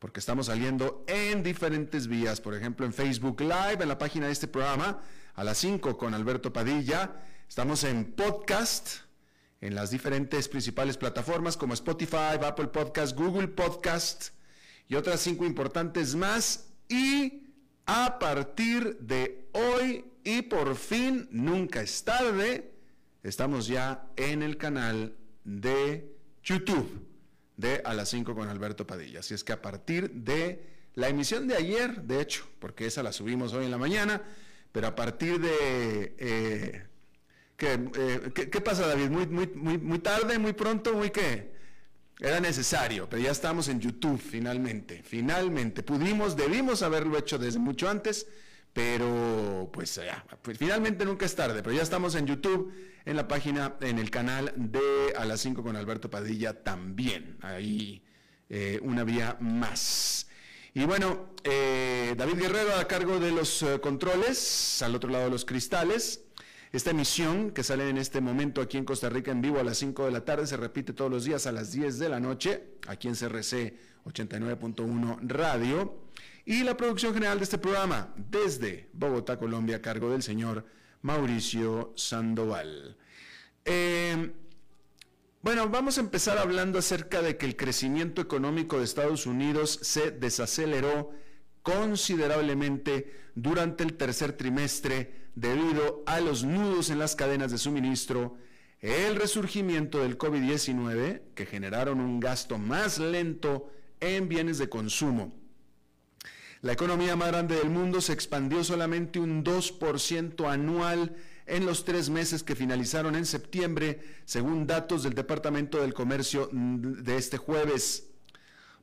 porque estamos saliendo en diferentes vías, por ejemplo en Facebook Live, en la página de este programa, a las 5 con Alberto Padilla. Estamos en podcast, en las diferentes principales plataformas como Spotify, Apple Podcast, Google Podcast y otras cinco importantes más. Y a partir de hoy y por fin, nunca es tarde, estamos ya en el canal de YouTube de A las 5 con Alberto Padilla. Así es que a partir de la emisión de ayer, de hecho, porque esa la subimos hoy en la mañana, pero a partir de... Eh, eh, ¿qué, pasa, David? ¿Muy, muy, muy, muy tarde, muy pronto, muy qué? Era necesario, pero ya estamos en YouTube finalmente. Finalmente. Pudimos, debimos haberlo hecho desde mucho antes, pero pues ya, pues, finalmente nunca es tarde, pero ya estamos en YouTube en la página, en el canal de A las 5 con Alberto Padilla también. Ahí eh, una vía más. Y bueno, eh, David Guerrero a cargo de los eh, controles, al otro lado de los cristales. Esta emisión que sale en este momento aquí en Costa Rica en vivo a las 5 de la tarde se repite todos los días a las 10 de la noche, aquí en CRC 89.1 Radio. Y la producción general de este programa desde Bogotá, Colombia, a cargo del señor Mauricio Sandoval. Eh, bueno, vamos a empezar hablando acerca de que el crecimiento económico de Estados Unidos se desaceleró considerablemente durante el tercer trimestre debido a los nudos en las cadenas de suministro, el resurgimiento del COVID-19, que generaron un gasto más lento en bienes de consumo, la economía más grande del mundo se expandió solamente un 2% anual en los tres meses que finalizaron en septiembre, según datos del Departamento del Comercio de este jueves,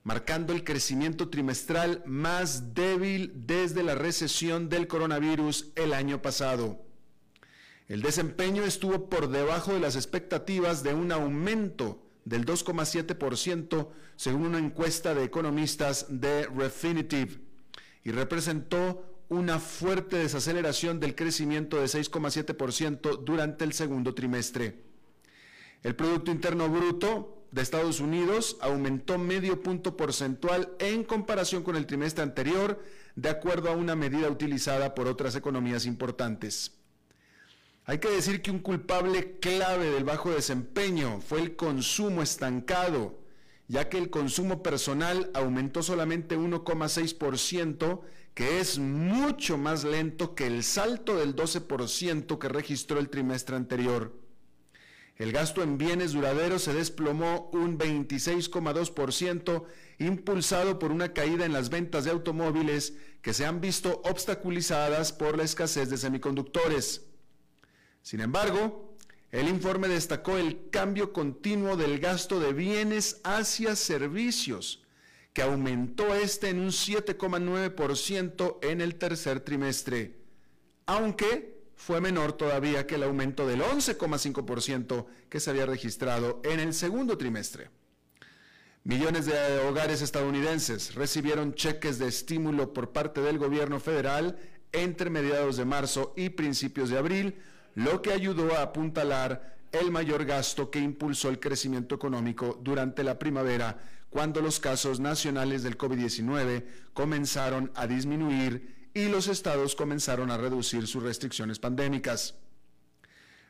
marcando el crecimiento trimestral más débil desde la recesión del coronavirus el año pasado. El desempeño estuvo por debajo de las expectativas de un aumento del 2,7% según una encuesta de economistas de Refinitiv y representó una fuerte desaceleración del crecimiento de 6,7% durante el segundo trimestre. El Producto Interno Bruto de Estados Unidos aumentó medio punto porcentual en comparación con el trimestre anterior, de acuerdo a una medida utilizada por otras economías importantes. Hay que decir que un culpable clave del bajo desempeño fue el consumo estancado, ya que el consumo personal aumentó solamente 1,6%, que es mucho más lento que el salto del 12% que registró el trimestre anterior. El gasto en bienes duraderos se desplomó un 26,2%, impulsado por una caída en las ventas de automóviles que se han visto obstaculizadas por la escasez de semiconductores. Sin embargo, el informe destacó el cambio continuo del gasto de bienes hacia servicios, que aumentó este en un 7,9% en el tercer trimestre, aunque fue menor todavía que el aumento del 11,5% que se había registrado en el segundo trimestre. Millones de hogares estadounidenses recibieron cheques de estímulo por parte del gobierno federal entre mediados de marzo y principios de abril, lo que ayudó a apuntalar el mayor gasto que impulsó el crecimiento económico durante la primavera, cuando los casos nacionales del COVID-19 comenzaron a disminuir y los estados comenzaron a reducir sus restricciones pandémicas.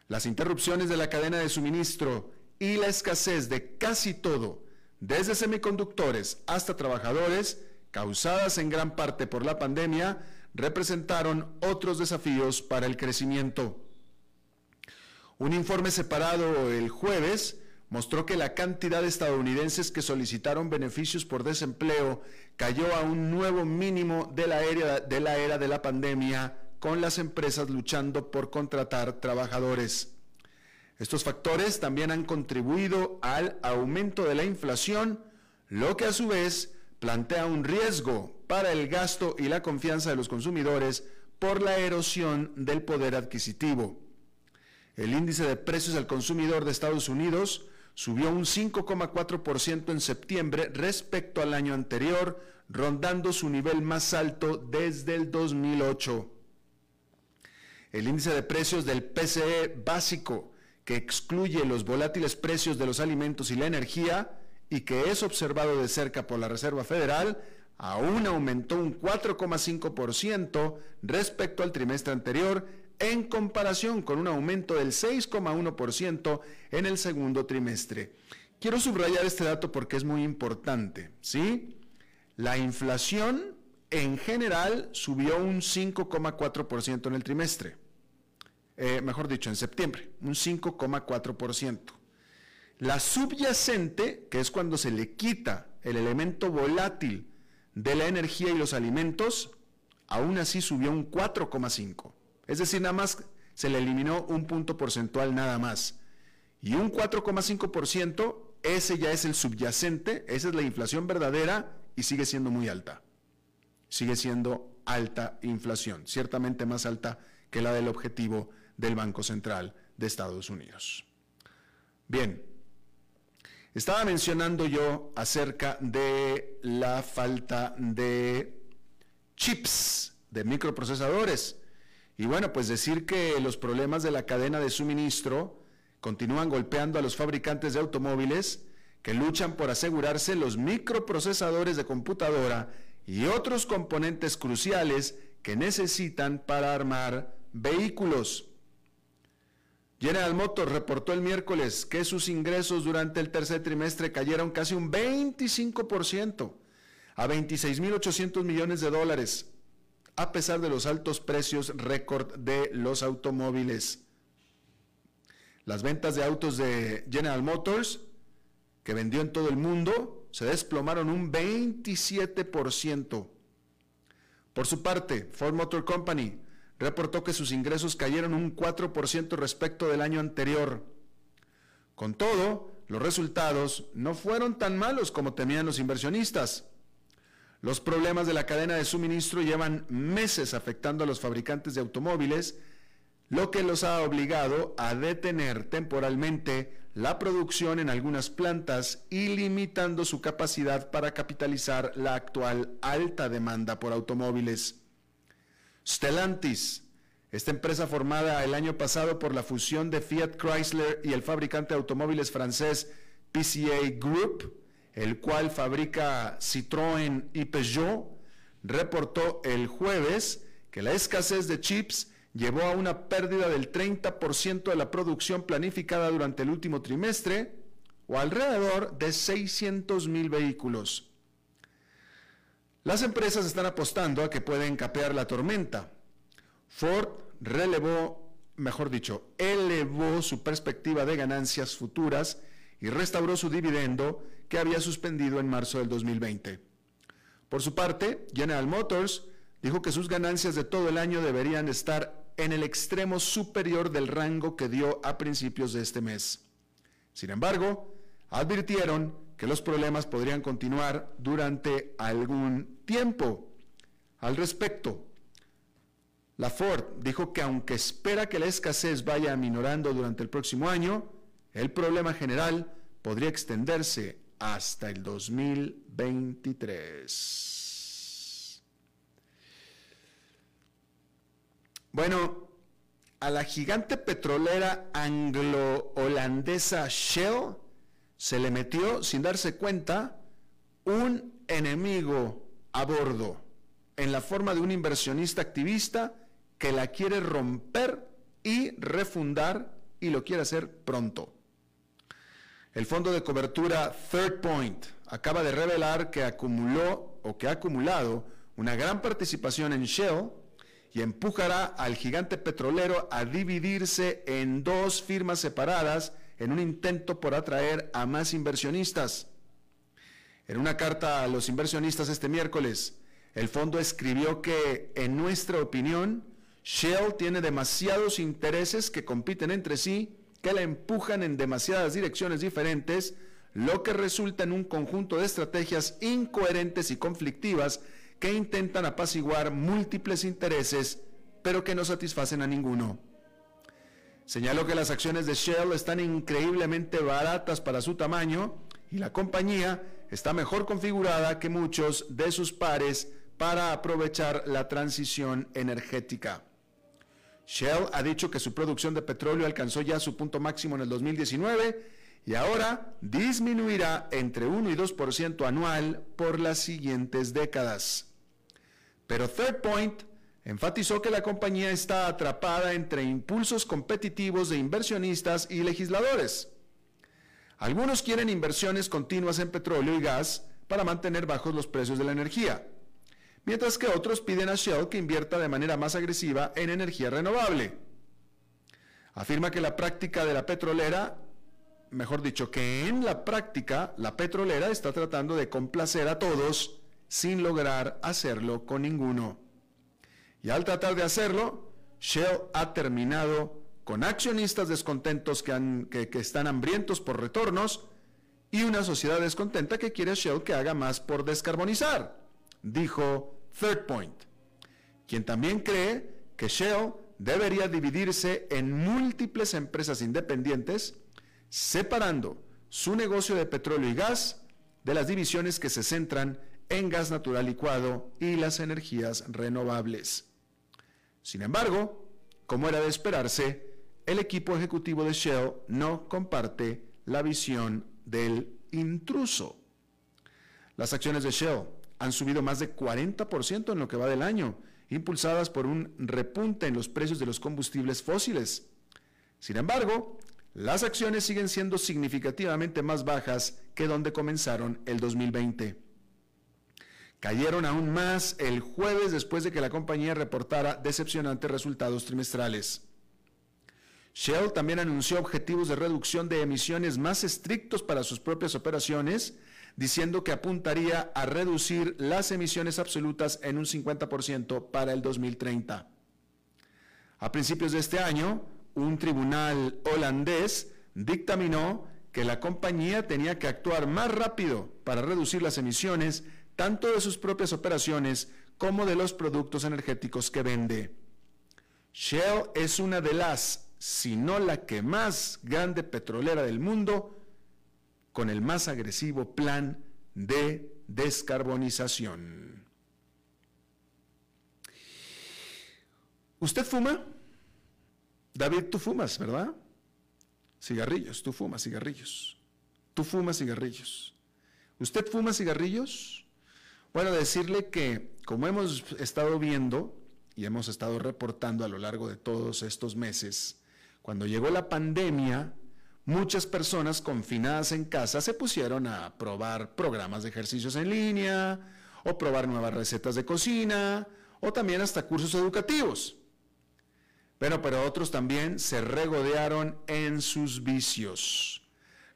Las interrupciones de la cadena de suministro y la escasez de casi todo, desde semiconductores hasta trabajadores, causadas en gran parte por la pandemia, representaron otros desafíos para el crecimiento. Un informe separado el jueves mostró que la cantidad de estadounidenses que solicitaron beneficios por desempleo cayó a un nuevo mínimo de la era de la, era de la pandemia, con las empresas luchando por contratar trabajadores. Estos factores también han contribuido al aumento de la inflación, lo que a su vez plantea un riesgo para el gasto y la confianza de los consumidores por la erosión del poder adquisitivo. El índice de precios al consumidor de Estados Unidos subió un 5,4% en septiembre respecto al año anterior, rondando su nivel más alto desde el 2008. El índice de precios del PCE básico, que excluye los volátiles precios de los alimentos y la energía, y que es observado de cerca por la Reserva Federal, aún aumentó un 4,5% respecto al trimestre anterior, en comparación con un aumento del 6,1% en el segundo trimestre. Quiero subrayar este dato porque es muy importante, ¿sí? La inflación en general subió un 5,4% en el trimestre. Eh, mejor dicho, en septiembre, un 5,4%. La subyacente, que es cuando se le quita el elemento volátil de la energía y los alimentos, aún así subió un 4,5. Es decir, nada más se le eliminó un punto porcentual nada más. Y un 4,5%, ese ya es el subyacente, esa es la inflación verdadera y sigue siendo muy alta. Sigue siendo alta inflación, ciertamente más alta que la del objetivo del Banco Central de Estados Unidos. Bien, estaba mencionando yo acerca de la falta de chips, de microprocesadores. Y bueno, pues decir que los problemas de la cadena de suministro continúan golpeando a los fabricantes de automóviles que luchan por asegurarse los microprocesadores de computadora y otros componentes cruciales que necesitan para armar vehículos. General Motors reportó el miércoles que sus ingresos durante el tercer trimestre cayeron casi un 25% a 26.800 millones de dólares, a pesar de los altos precios récord de los automóviles. Las ventas de autos de General Motors, que vendió en todo el mundo, se desplomaron un 27%. Por su parte, Ford Motor Company reportó que sus ingresos cayeron un 4% respecto del año anterior. Con todo, los resultados no fueron tan malos como temían los inversionistas. Los problemas de la cadena de suministro llevan meses afectando a los fabricantes de automóviles, lo que los ha obligado a detener temporalmente la producción en algunas plantas y limitando su capacidad para capitalizar la actual alta demanda por automóviles. Stellantis, esta empresa formada el año pasado por la fusión de Fiat Chrysler y el fabricante de automóviles francés PCA Group, el cual fabrica Citroën y Peugeot, reportó el jueves que la escasez de chips llevó a una pérdida del 30% de la producción planificada durante el último trimestre, o alrededor de 600 mil vehículos. Las empresas están apostando a que pueden capear la tormenta. Ford relevó, mejor dicho, elevó su perspectiva de ganancias futuras y restauró su dividendo que había suspendido en marzo del 2020. Por su parte, General Motors dijo que sus ganancias de todo el año deberían estar en el extremo superior del rango que dio a principios de este mes. Sin embargo, advirtieron que los problemas podrían continuar durante algún tiempo. Al respecto, la Ford dijo que aunque espera que la escasez vaya aminorando durante el próximo año, el problema general podría extenderse hasta el 2023. Bueno, a la gigante petrolera anglo-holandesa Shell se le metió, sin darse cuenta, un enemigo a bordo, en la forma de un inversionista activista que la quiere romper y refundar y lo quiere hacer pronto. El fondo de cobertura Third Point acaba de revelar que acumuló o que ha acumulado una gran participación en Shell y empujará al gigante petrolero a dividirse en dos firmas separadas en un intento por atraer a más inversionistas. En una carta a los inversionistas este miércoles, el fondo escribió que, en nuestra opinión, Shell tiene demasiados intereses que compiten entre sí, que la empujan en demasiadas direcciones diferentes, lo que resulta en un conjunto de estrategias incoherentes y conflictivas que intentan apaciguar múltiples intereses, pero que no satisfacen a ninguno. Señaló que las acciones de Shell están increíblemente baratas para su tamaño y la compañía está mejor configurada que muchos de sus pares para aprovechar la transición energética. Shell ha dicho que su producción de petróleo alcanzó ya su punto máximo en el 2019 y ahora disminuirá entre 1 y 2% anual por las siguientes décadas. Pero Third Point enfatizó que la compañía está atrapada entre impulsos competitivos de inversionistas y legisladores. Algunos quieren inversiones continuas en petróleo y gas para mantener bajos los precios de la energía, mientras que otros piden a Shell que invierta de manera más agresiva en energía renovable. Afirma que la práctica de la petrolera, mejor dicho, que en la práctica la petrolera está tratando de complacer a todos sin lograr hacerlo con ninguno. Y al tratar de hacerlo, Shell ha terminado con accionistas descontentos que, están hambrientos por retornos y una sociedad descontenta que quiere Shell que haga más por descarbonizar, dijo Third Point, quien también cree que Shell debería dividirse en múltiples empresas independientes, separando su negocio de petróleo y gas de las divisiones que se centran en gas natural licuado y las energías renovables. Sin embargo, como era de esperarse, el equipo ejecutivo de Shell no comparte la visión del intruso. Las acciones de Shell han subido más de 40% en lo que va del año, impulsadas por un repunte en los precios de los combustibles fósiles. Sin embargo, las acciones siguen siendo significativamente más bajas que donde comenzaron el 2020 cayeron aún más el jueves después de que la compañía reportara decepcionantes resultados trimestrales. Shell también anunció objetivos de reducción de emisiones más estrictos para sus propias operaciones, diciendo que apuntaría a reducir las emisiones absolutas en un 50% para el 2030. A principios de este año, un tribunal holandés dictaminó que la compañía tenía que actuar más rápido para reducir las emisiones tanto de sus propias operaciones como de los productos energéticos que vende. Shell es una de las, si no la que más grande petrolera del mundo, con el más agresivo plan de descarbonización. ¿Usted fuma? David, tú fumas, ¿verdad? Cigarrillos, tú fumas cigarrillos. Tú fumas cigarrillos. ¿Usted fuma cigarrillos? Bueno, decirle que como hemos estado viendo y hemos estado reportando a lo largo de todos estos meses, cuando llegó la pandemia, muchas personas confinadas en casa se pusieron a probar programas de ejercicios en línea o probar nuevas recetas de cocina o también hasta cursos educativos. Pero, pero otros también se regodearon en sus vicios.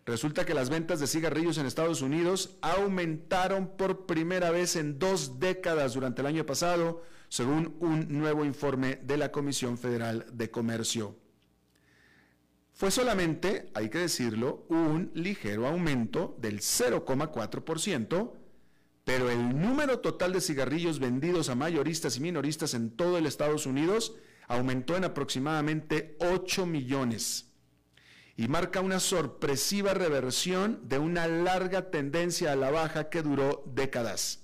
Resulta que las ventas de cigarrillos en Estados Unidos aumentaron por primera vez en dos décadas durante el año pasado, según un nuevo informe de la Comisión Federal de Comercio. Fue solamente, hay que decirlo, un ligero aumento del 0,4%, pero el número total de cigarrillos vendidos a mayoristas y minoristas en todo el Estados Unidos aumentó en aproximadamente 8 millones y marca una sorpresiva reversión de una larga tendencia a la baja que duró décadas.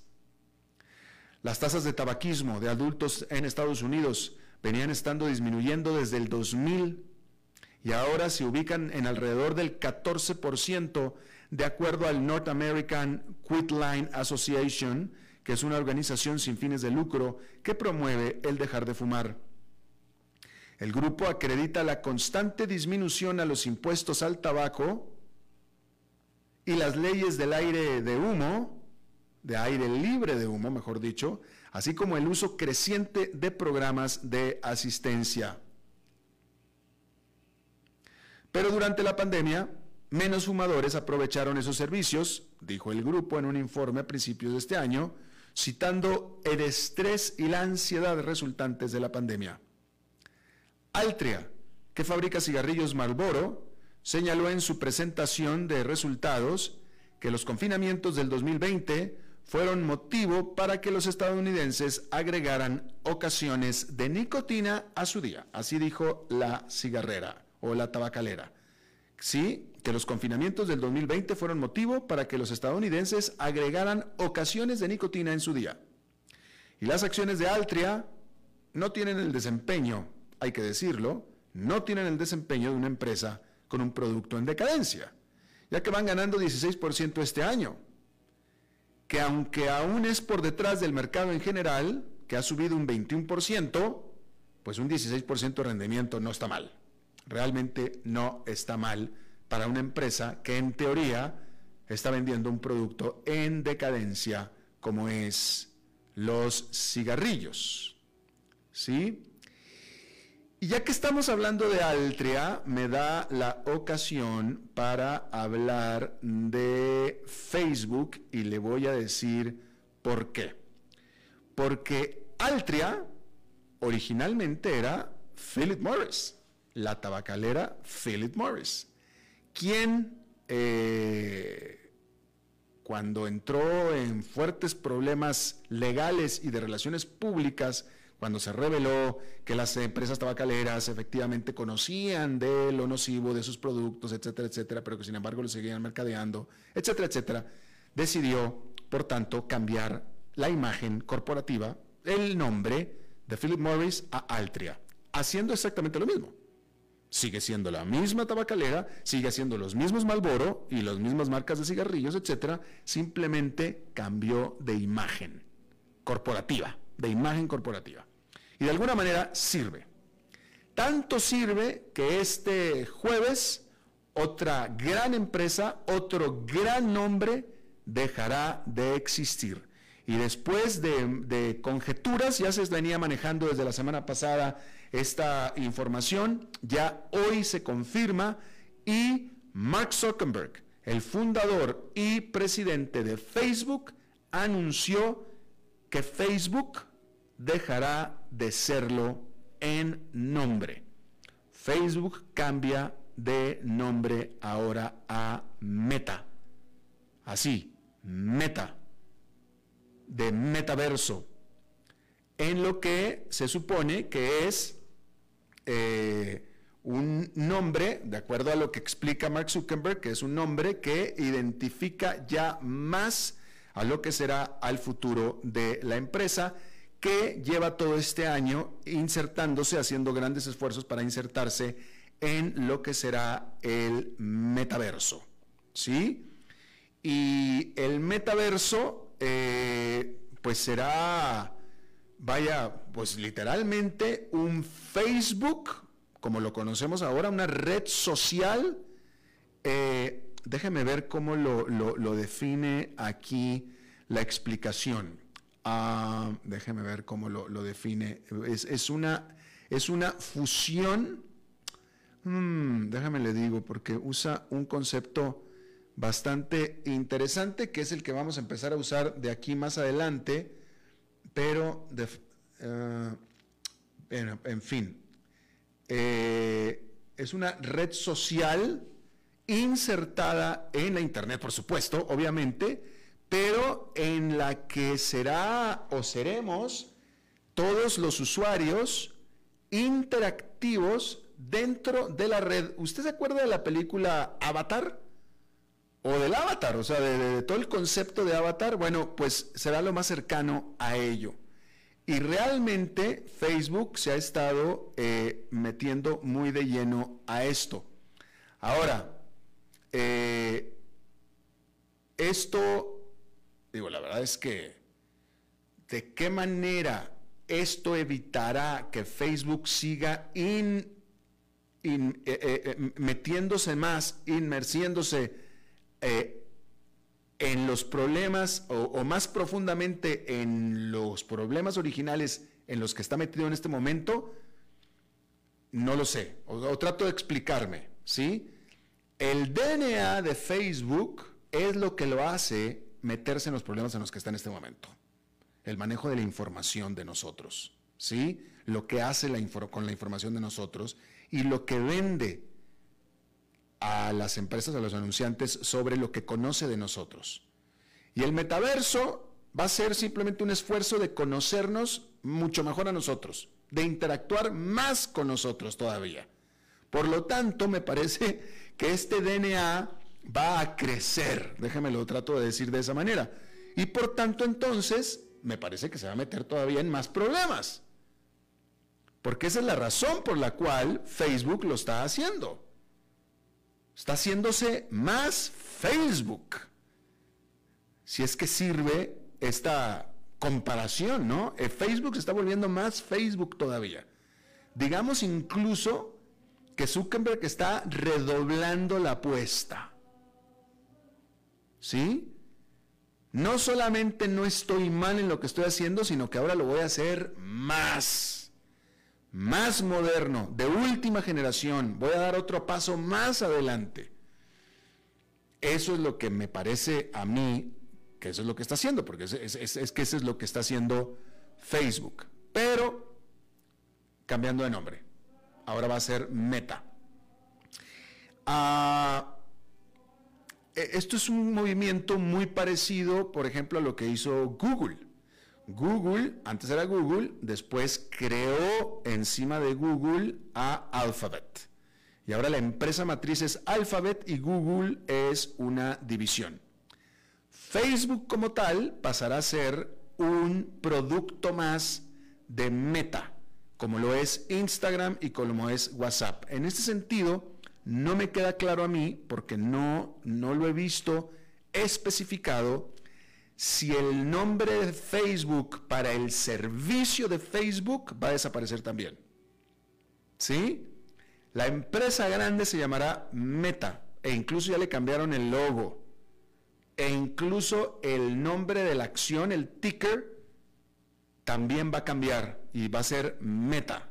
Las tasas de tabaquismo de adultos en Estados Unidos venían estando disminuyendo desde el 2000 y ahora se ubican en alrededor del 14% de acuerdo al North American Quitline Association, que es una organización sin fines de lucro que promueve el dejar de fumar. El grupo acredita la constante disminución a los impuestos al tabaco y las leyes del aire de humo, de aire libre de humo, mejor dicho, así como el uso creciente de programas de asistencia. Pero durante la pandemia, menos fumadores aprovecharon esos servicios, dijo el grupo en un informe a principios de este año, citando el estrés y la ansiedad resultantes de la pandemia. Altria, que fabrica cigarrillos Marlboro, señaló en su presentación de resultados que los confinamientos del 2020 fueron motivo para que los estadounidenses agregaran ocasiones de nicotina a su día. Así dijo la cigarrera o la tabacalera. Sí, que los confinamientos del 2020 fueron motivo para que los estadounidenses agregaran ocasiones de nicotina en su día. Y las acciones de Altria no tienen el desempeño hay que decirlo, no tienen el desempeño de una empresa con un producto en decadencia, ya que van ganando 16% este año, que aunque aún es por detrás del mercado en general, que ha subido un 21%, pues un 16% de rendimiento no está mal. Realmente no está mal para una empresa que en teoría está vendiendo un producto en decadencia como es los cigarrillos. ¿Sí? Y ya que estamos hablando de Altria, me da la ocasión para hablar de Facebook y le voy a decir por qué. Porque Altria originalmente era Philip Morris, la tabacalera Philip Morris, quien eh, cuando entró en fuertes problemas legales y de relaciones públicas, cuando se reveló que las empresas tabacaleras efectivamente conocían de lo nocivo de sus productos, etcétera, etcétera, pero que sin embargo lo seguían mercadeando, etcétera, etcétera, decidió, por tanto, cambiar la imagen corporativa, el nombre de Philip Morris a Altria, haciendo exactamente lo mismo. Sigue siendo la misma tabacalera, sigue siendo los mismos Malboro y las mismas marcas de cigarrillos, etcétera, simplemente cambió de imagen corporativa, de imagen corporativa y de alguna manera sirve. Tanto sirve que este jueves otra gran empresa, otro gran nombre dejará de existir. Y después de, de, conjeturas, ya se venía manejando desde la semana pasada esta información, ya hoy se confirma y Mark Zuckerberg, el fundador y presidente de Facebook, anunció que Facebook dejará de serlo en nombre. Facebook cambia de nombre ahora a Meta. Así, Meta, de metaverso, en lo que se supone que es eh, un nombre, de acuerdo a lo que explica Mark Zuckerberg, que es un nombre que identifica ya más a lo que será al futuro de la empresa que lleva todo este año insertándose, haciendo grandes esfuerzos para insertarse en lo que será el metaverso. ¿Sí? Y el metaverso, eh, pues será, vaya, pues literalmente un Facebook, como lo conocemos ahora, una red social. Eh, déjeme ver cómo lo, define aquí la explicación. Ah, déjeme ver cómo lo, define. Es, una, es una fusión. Hmm, déjame le digo, porque usa un concepto bastante interesante, que es el que vamos a empezar a usar de aquí más adelante, pero eh, en, fin, eh, es una red social insertada en la Internet, por supuesto, obviamente, pero en la que será o seremos todos los usuarios interactivos dentro de la red. ¿Usted se acuerda de la película Avatar? O del Avatar, o sea, de, todo el concepto de Avatar. Bueno, pues será lo más cercano a ello. Y realmente Facebook se ha estado eh, metiendo muy de lleno a esto. Ahora, eh, esto, digo, la verdad es que, ¿de qué manera esto evitará que Facebook siga in, eh, metiéndose más, inmersiéndose en los problemas o, más profundamente en los problemas originales en los que está metido en este momento? No lo sé, o trato de explicarme, ¿sí? El DNA de Facebook es lo que lo hace meterse en los problemas en los que está en este momento. El manejo de la información de nosotros, ¿sí? Lo que hace con la información de nosotros y lo que vende a las empresas, a los anunciantes, sobre lo que conoce de nosotros. Y el metaverso va a ser simplemente un esfuerzo de conocernos mucho mejor a nosotros, de interactuar más con nosotros todavía. Por lo tanto, me parece que este DNA va a crecer, déjeme lo trato de decir de esa manera. Y por tanto entonces me parece que se va a meter todavía en más problemas. Porque esa es la razón por la cual Facebook lo está haciendo. Está haciéndose más Facebook. Si es que sirve esta comparación, ¿no? Eh, Facebook se está volviendo más Facebook todavía. Digamos incluso que Zuckerberg está redoblando la apuesta. ¿Sí? No solamente no estoy mal en lo que estoy haciendo, sino que ahora lo voy a hacer más, más moderno, de última generación. Voy a dar otro paso más adelante. Eso es lo que me parece a mí que eso es lo que está haciendo, porque es, que eso es lo que está haciendo Facebook. Pero cambiando de nombre ahora va a ser Meta. Ah, e, esto es un movimiento muy parecido, por ejemplo, a lo que hizo Google. Google, antes era Google, después creó encima de Google a Alphabet. Y ahora la empresa matriz es Alphabet y Google es una división. Facebook como tal pasará a ser un producto más de Meta como lo es Instagram y como es WhatsApp. En este sentido, no me queda claro a mí, porque no, no lo he visto especificado, si el nombre de Facebook para el servicio de Facebook va a desaparecer también. ¿Sí? La empresa grande se llamará Meta e incluso ya le cambiaron el logo e incluso el nombre de la acción, el ticker, también va a cambiar y va a ser Meta,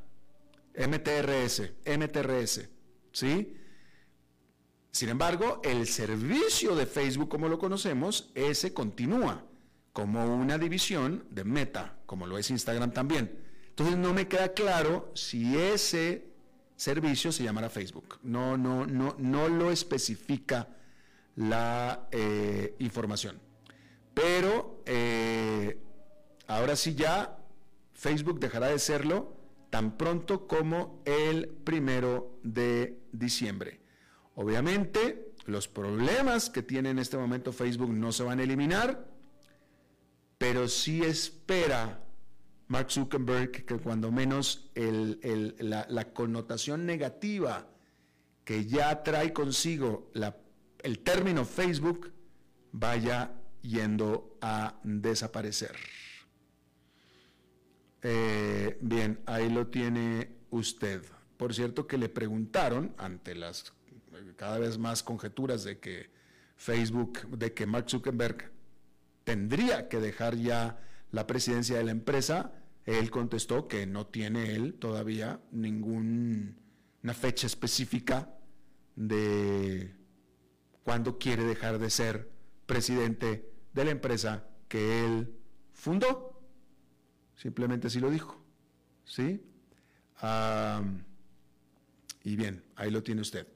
MTRS, MTRS, ¿sí? Sin embargo, el servicio de Facebook como lo conocemos, ese continúa como una división de Meta, como lo es Instagram también. Entonces no me queda claro si ese servicio se llamará Facebook. No, no, no, no lo especifica la eh, información. Pero eh, Ahora sí ya Facebook dejará de serlo tan pronto como el primero de diciembre. Obviamente, los problemas que tiene en este momento Facebook no se van a eliminar, pero sí espera Mark Zuckerberg que cuando menos la, connotación negativa que ya trae consigo el término Facebook vaya yendo a desaparecer. Eh, bien, ahí lo tiene usted. Por cierto que le preguntaron, ante las cada vez más conjeturas de que Facebook, de que Mark Zuckerberg tendría que dejar ya la presidencia de la empresa, él contestó que no tiene él todavía ninguna fecha específica de cuándo quiere dejar de ser presidente de la empresa que él fundó. Simplemente así lo dijo. ¿Sí? y bien, ahí lo tiene usted.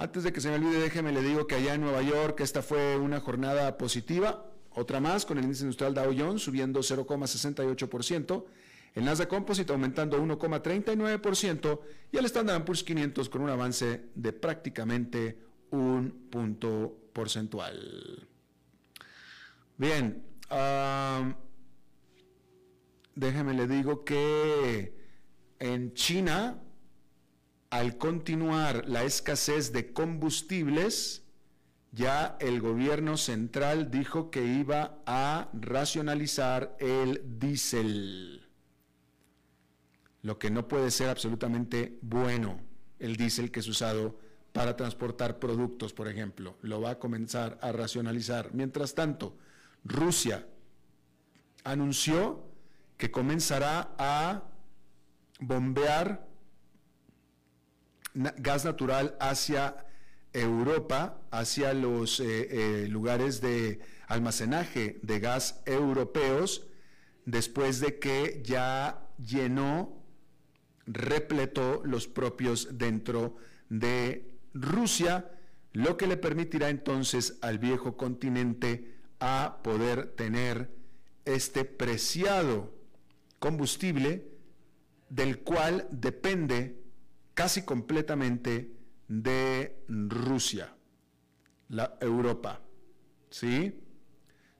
Antes de que se me olvide, déjeme le digo que allá en Nueva York esta fue una jornada positiva, otra más con el índice industrial Dow Jones subiendo 0,68%, El Nasdaq Composite aumentando 1,39% y el Standard Poor's 500 con un avance de prácticamente un punto porcentual. Bien, déjeme le digo que en China, al continuar la escasez de combustibles, ya el gobierno central dijo que iba a racionalizar el diésel, lo que no puede ser absolutamente bueno, el diésel que es usado para transportar productos, por ejemplo, lo va a comenzar a racionalizar. Mientras tanto, Rusia anunció que comenzará a bombear gas natural hacia Europa, hacia los eh, eh, lugares de almacenaje de gas europeos, después de que ya llenó, repletó los propios dentro de Rusia, lo que le permitirá entonces al viejo continente a poder tener este preciado combustible del cual depende casi completamente de Rusia, la Europa. ¿Sí?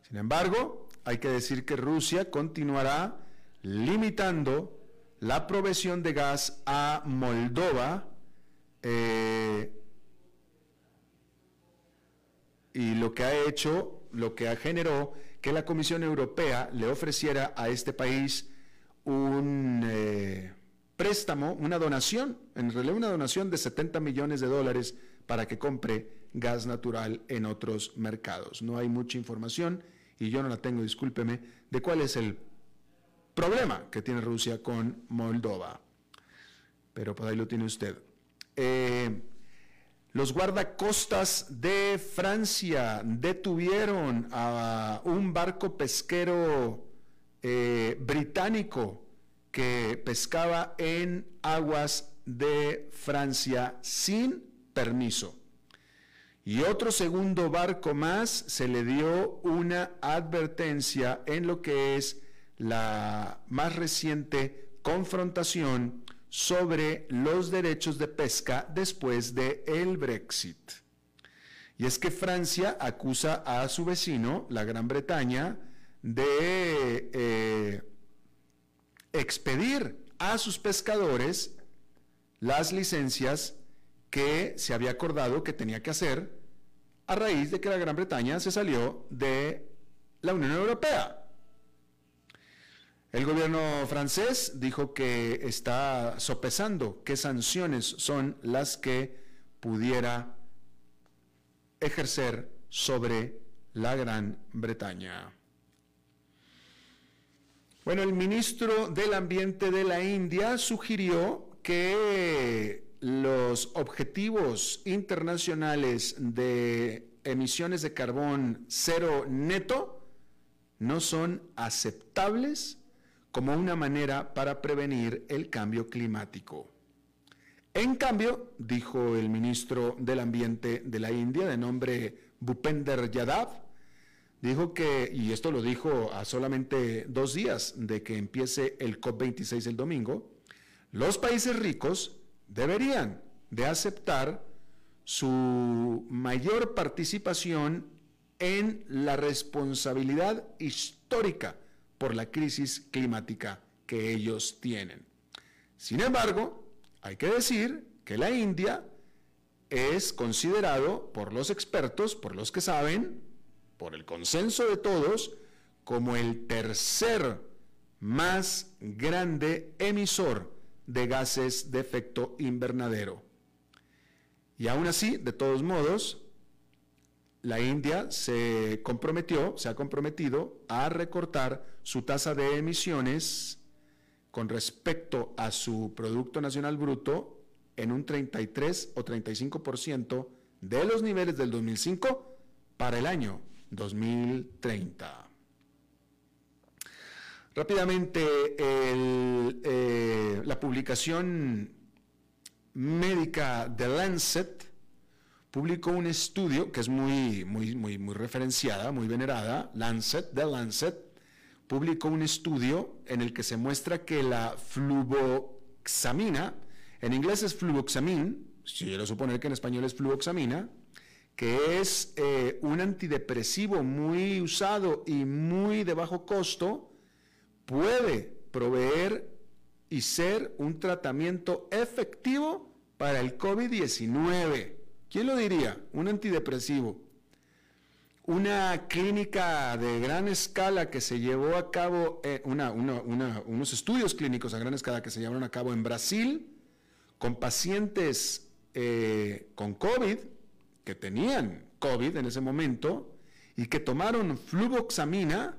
Sin embargo, hay que decir que Rusia continuará limitando la provisión de gas a Moldova eh, y lo que ha hecho, lo que ha generó que la Comisión Europea le ofreciera a este país un eh, préstamo, una donación, en realidad una donación de 70 millones de dólares para que compre gas natural en otros mercados. No hay mucha información y yo no la tengo, discúlpeme, de cuál es el problema que tiene Rusia con Moldova. Pero por ahí lo tiene usted. Eh, los guardacostas de Francia detuvieron a un barco pesquero eh, británico que pescaba en aguas de Francia sin permiso. Y otro segundo barco más se le dio una advertencia en lo que es la más reciente confrontación sobre los derechos de pesca después de el Brexit. Y es que Francia acusa a su vecino, la Gran Bretaña, de eh, expedir a sus pescadores las licencias que se había acordado que tenía que hacer a raíz de que la Gran Bretaña se salió de la Unión Europea. El gobierno francés dijo que está sopesando qué sanciones son las que pudiera ejercer sobre la Gran Bretaña. Bueno, el ministro del Ambiente de la India sugirió que los objetivos internacionales de emisiones de carbón cero neto no son aceptables como una manera para prevenir el cambio climático. En cambio, dijo el ministro del Ambiente de la India, de nombre Bhupender Yadav, dijo que, y esto lo dijo a solamente dos días de que empiece el COP26 el domingo, los países ricos deberían de aceptar su mayor participación en la responsabilidad histórica por la crisis climática que ellos tienen. Sin embargo, hay que decir que la India es considerado por los expertos, por los que saben, por el consenso de todos, como el tercer más grande emisor de gases de efecto invernadero. Y aún así, de todos modos, la India se comprometió, se ha comprometido a recortar su tasa de emisiones con respecto a su Producto Nacional Bruto en un 33 o 35% de los niveles del 2005 para el año 2030. Rápidamente, eh, la publicación médica de Lancet publicó un estudio que es muy, muy, muy, muy referenciada, muy venerada, Lancet, de Lancet, publicó un estudio en el que se muestra que la fluvoxamina, en inglés es fluvoxamine, si quiero suponer que en español es fluvoxamina, que es eh, un antidepresivo muy usado y muy de bajo costo, puede proveer y ser un tratamiento efectivo para el COVID-19. ¿Quién lo diría? Un antidepresivo. Una clínica de gran escala que se llevó a cabo, eh, unos estudios clínicos a gran escala que se llevaron a cabo en Brasil con pacientes eh, con COVID, que tenían COVID en ese momento, y que tomaron fluvoxamina,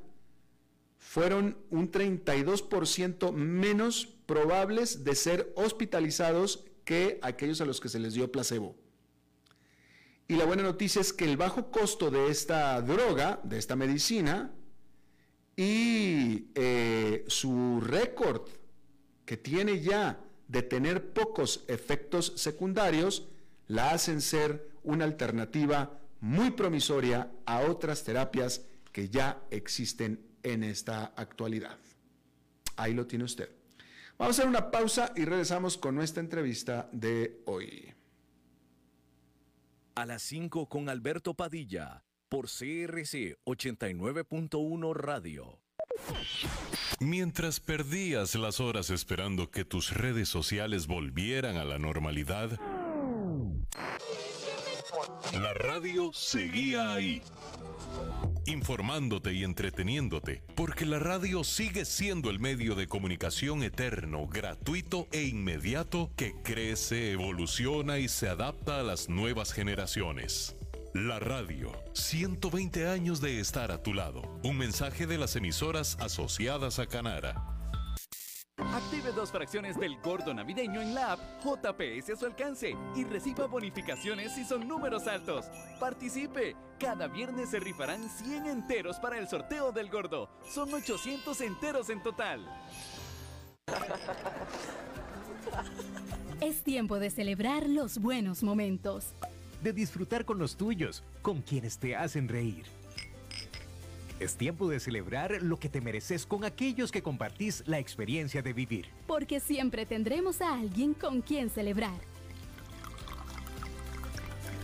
fueron un 32% menos probables de ser hospitalizados que aquellos a los que se les dio placebo. Y la buena noticia es que el bajo costo de esta droga, de esta medicina, y eh, su récord que tiene ya de tener pocos efectos secundarios, la hacen ser una alternativa muy promisoria a otras terapias que ya existen en esta actualidad. Ahí lo tiene usted. Vamos a hacer una pausa y regresamos con nuestra entrevista de hoy. A las 5 con Alberto Padilla, por CRC 89.1 Radio. Mientras perdías las horas esperando que tus redes sociales volvieran a la normalidad, la radio seguía ahí informándote y entreteniéndote, porque la radio sigue siendo el medio de comunicación eterno, gratuito e inmediato que crece, evoluciona y se adapta a las nuevas generaciones. La radio, 120 años de estar a tu lado. Un mensaje de las emisoras asociadas a Canara. Active dos fracciones del gordo navideño en la app JPS a su alcance y reciba bonificaciones si son números altos. Participe. Cada viernes se rifarán 100 enteros para el sorteo del gordo. Son 800 enteros en total. Es tiempo de celebrar los buenos momentos. De disfrutar con los tuyos, con quienes te hacen reír es tiempo de celebrar lo que te mereces con aquellos que compartís la experiencia de vivir. Porque siempre tendremos a alguien con quien celebrar.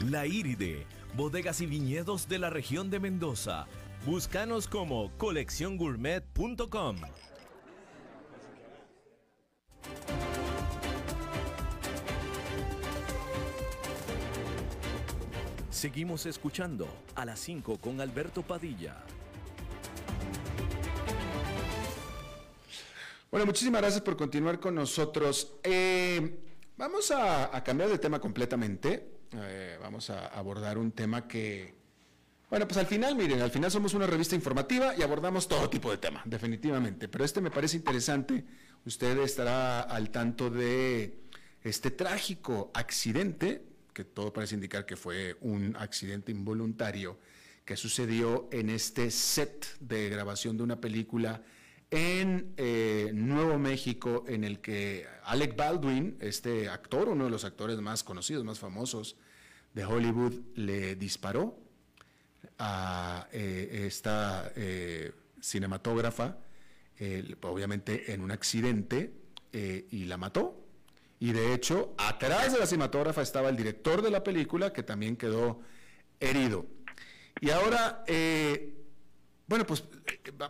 La Iride, bodegas y viñedos de la región de Mendoza. Búscanos como colecciongourmet.com. Seguimos escuchando a las 5 con Alberto Padilla. Bueno, muchísimas gracias por continuar con nosotros. Eh, vamos a, cambiar de tema completamente. Eh, vamos a abordar un tema que, bueno, pues al final, miren, al final somos una revista informativa y abordamos todo tipo de tema, definitivamente. Pero este me parece interesante. Usted estará al tanto de este trágico accidente, que todo parece indicar que fue un accidente involuntario, que sucedió en este set de grabación de una película en eh, Nuevo México, en el que Alec Baldwin, este actor, uno de los actores más conocidos, más famosos de Hollywood, le disparó a eh, esta eh, cinematógrafa, obviamente en un accidente, y la mató. Y de hecho, atrás de la cinematógrafa estaba el director de la película, que también quedó herido. Y ahora bueno, pues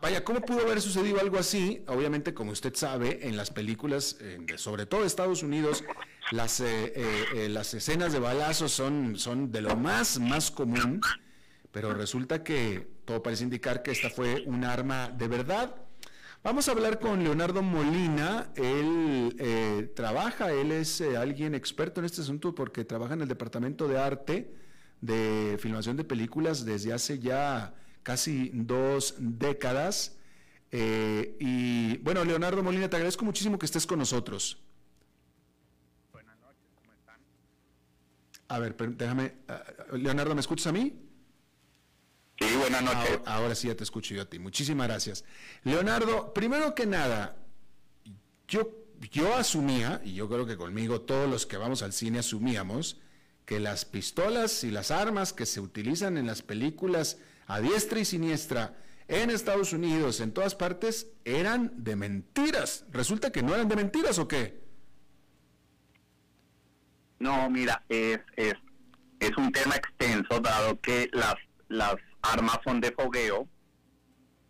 vaya, ¿cómo pudo haber sucedido algo así? Obviamente, como usted sabe, en las películas, sobre todo Estados Unidos, las, eh, eh, eh, las escenas de balazos son, son de lo más, más común, pero resulta que todo parece indicar que esta fue un arma de verdad. Vamos a hablar con Leonardo Molina, él trabaja, él es alguien experto en este asunto porque trabaja en el Departamento de Arte de Filmación de Películas desde hace ya casi dos décadas. Eh, y bueno, Leonardo Molina, te agradezco muchísimo que estés con nosotros. Buenas noches, ¿cómo están? A ver, déjame, ah, Leonardo, ¿me escuchas a mí? Sí, buenas noches. Ahora, sí ya te escucho yo a ti. Muchísimas gracias. Leonardo, primero que nada, yo, yo asumía, y yo creo que conmigo todos los que vamos al cine asumíamos, que las pistolas y las armas que se utilizan en las películas a diestra y siniestra en Estados Unidos, en todas partes, eran de mentiras. Resulta que no eran de mentiras o qué? No, mira, es, es, es un tema extenso dado que las, las armas son de fogueo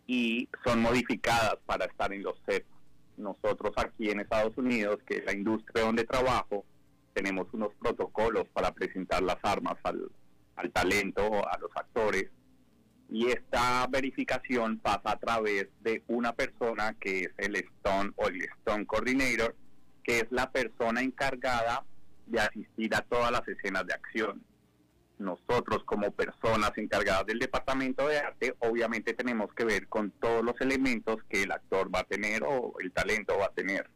y son modificadas para estar en los sets. Nosotros aquí en Estados Unidos, que es la industria donde trabajo, tenemos unos protocolos para presentar las armas al, al talento, a los actores, y esta verificación pasa a través de una persona que es el Stone o el Stone Coordinator, que es la persona encargada de asistir a todas las escenas de acción. Nosotros como personas encargadas del departamento de arte, obviamente tenemos que ver con todos los elementos que el actor va a tener o el talento va a tener.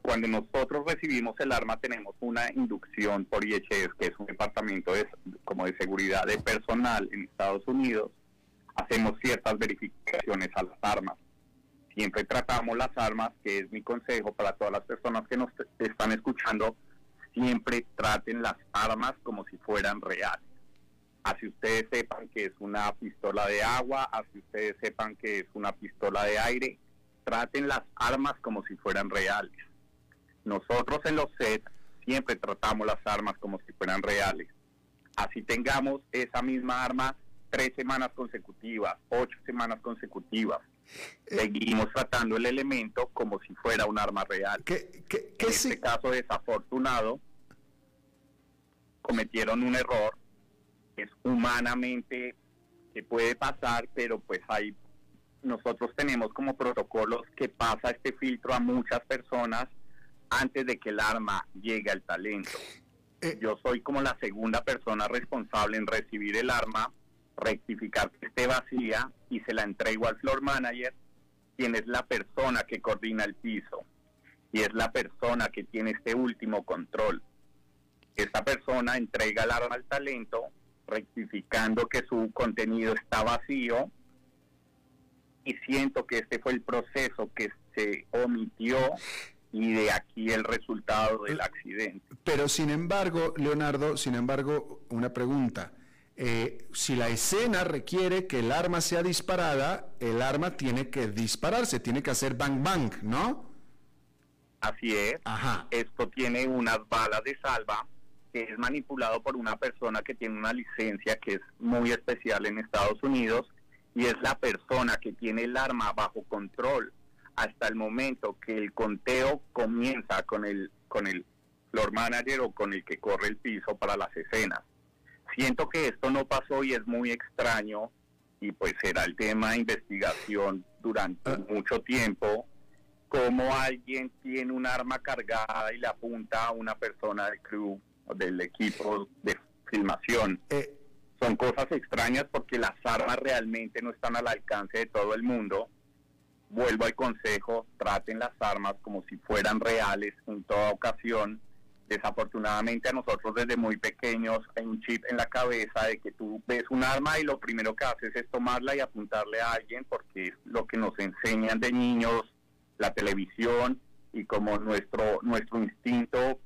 Cuando nosotros recibimos el arma tenemos una inducción por IHS, que es un departamento de, como de seguridad de personal en Estados Unidos. Hacemos ciertas verificaciones a las armas. Siempre tratamos las armas, que es mi consejo para todas las personas que nos están escuchando, siempre traten las armas como si fueran reales. Así ustedes sepan que es una pistola de agua, así ustedes sepan que es una pistola de aire, traten las armas como si fueran reales. Nosotros en los sets siempre tratamos las armas como si fueran reales. Así tengamos esa misma arma tres semanas consecutivas, ocho semanas consecutivas. Eh, Seguimos tratando el elemento como si fuera un arma real. ¿Qué, en este caso desafortunado, cometieron un error. Es humanamente que puede pasar, pero pues hay nosotros tenemos como protocolos que pasa este filtro a muchas personas antes de que el arma llegue al talento. Eh, Yo soy como la segunda persona responsable en recibir el arma, rectificar que esté vacía y se la entrego al floor manager, quien es la persona que coordina el piso y es la persona que tiene este último control. Esta persona entrega el arma al talento, rectificando que su contenido está vacío y siento que este fue el proceso que se omitió y de aquí el resultado del accidente. Pero sin embargo, Leonardo, sin embargo, una pregunta. Eh, si la escena requiere que el arma sea disparada, el arma tiene que dispararse, tiene que hacer bang bang, ¿no? Así es. Ajá. Esto tiene unas balas de salva que es manipulado por una persona que tiene una licencia que es muy especial en Estados Unidos y es la persona que tiene el arma bajo control hasta el momento que el conteo comienza con el con el floor manager o con el que corre el piso para las escenas. Siento que esto no pasó y es muy extraño y pues será el tema de investigación durante ah. mucho tiempo cómo alguien tiene un arma cargada y le apunta a una persona del crew o del equipo de filmación. Eh, son cosas extrañas porque las armas realmente no están al alcance de todo el mundo. Vuelvo al consejo, traten las armas como si fueran reales en toda ocasión. Desafortunadamente a nosotros desde muy pequeños hay un chip en la cabeza de que tú ves un arma y lo primero que haces es tomarla y apuntarle a alguien porque es lo que nos enseñan de niños, la televisión y como nuestro, nuestro instinto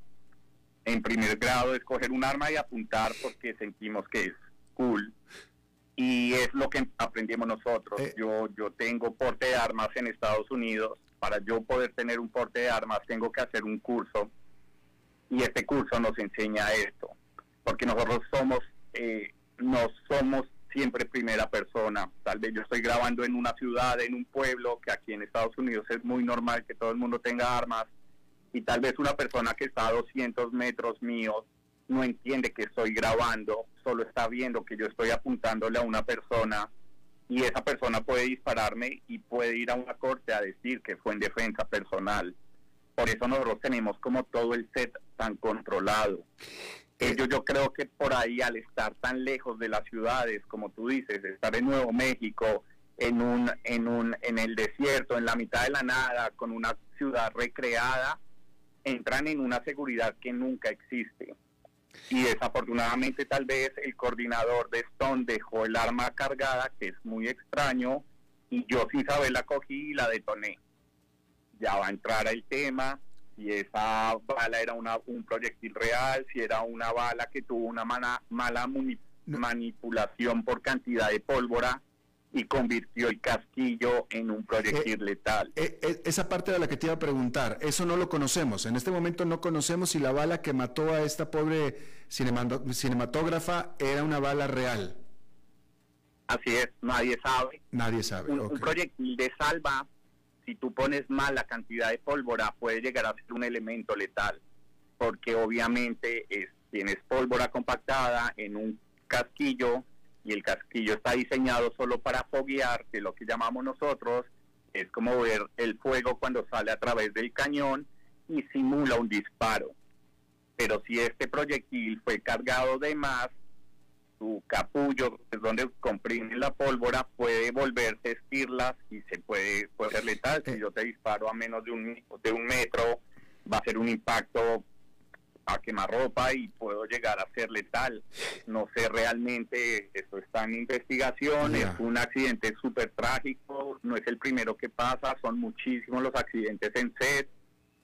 en primer grado es coger un arma y apuntar porque sentimos que es y es lo que aprendimos nosotros. Eh. Yo, yo tengo porte de armas en Estados Unidos. Para yo poder tener un porte de armas tengo que hacer un curso y este curso nos enseña esto, porque nosotros somos, eh, no somos siempre primera persona. Tal vez yo estoy grabando en una ciudad, en un pueblo, que aquí en Estados Unidos es muy normal que todo el mundo tenga armas, y tal vez una persona que está a 200 metros míos no entiende que estoy grabando, solo está viendo que yo estoy apuntándole a una persona y esa persona puede dispararme y puede ir a una corte a decir que fue en defensa personal. Por eso nosotros tenemos como todo el set tan controlado. Ellos yo creo que por ahí al estar tan lejos de las ciudades, como tú dices, estar en Nuevo México, en un, en un, en el desierto, en la mitad de la nada, con una ciudad recreada, entran en una seguridad que nunca existe y desafortunadamente tal vez el coordinador de Stone dejó el arma cargada, que es muy extraño, y yo sin saber la cogí y la detoné. Ya va a entrar el tema, si esa bala era una, un proyectil real, si era una bala que tuvo una mala manipulación por cantidad de pólvora, y convirtió el casquillo en un proyectil Eh, letal. Eh, eh, esa parte de la que te iba a preguntar, eso no lo conocemos. En este momento no conocemos si la bala que mató a esta pobre cinematógrafa era una bala real. Así es, nadie sabe. Nadie sabe. Un, proyectil de salva, si tú pones mal la cantidad de pólvora, puede llegar a ser un elemento letal, porque obviamente es, tienes pólvora compactada en un casquillo y el casquillo está diseñado solo para foguear, que es lo que llamamos nosotros, es como ver el fuego cuando sale a través del cañón y simula un disparo. Pero si este proyectil fue cargado de más, su capullo, que es donde comprime la pólvora, puede volverse estirlas y se puede, puede ser letal. Si yo te disparo a menos de un, de un metro, va a ser un impacto a quemarropa y puedo llegar a ser letal. No sé realmente, esto está en investigación, Ya. es un accidente súper trágico, no es el primero que pasa, son muchísimos los accidentes en set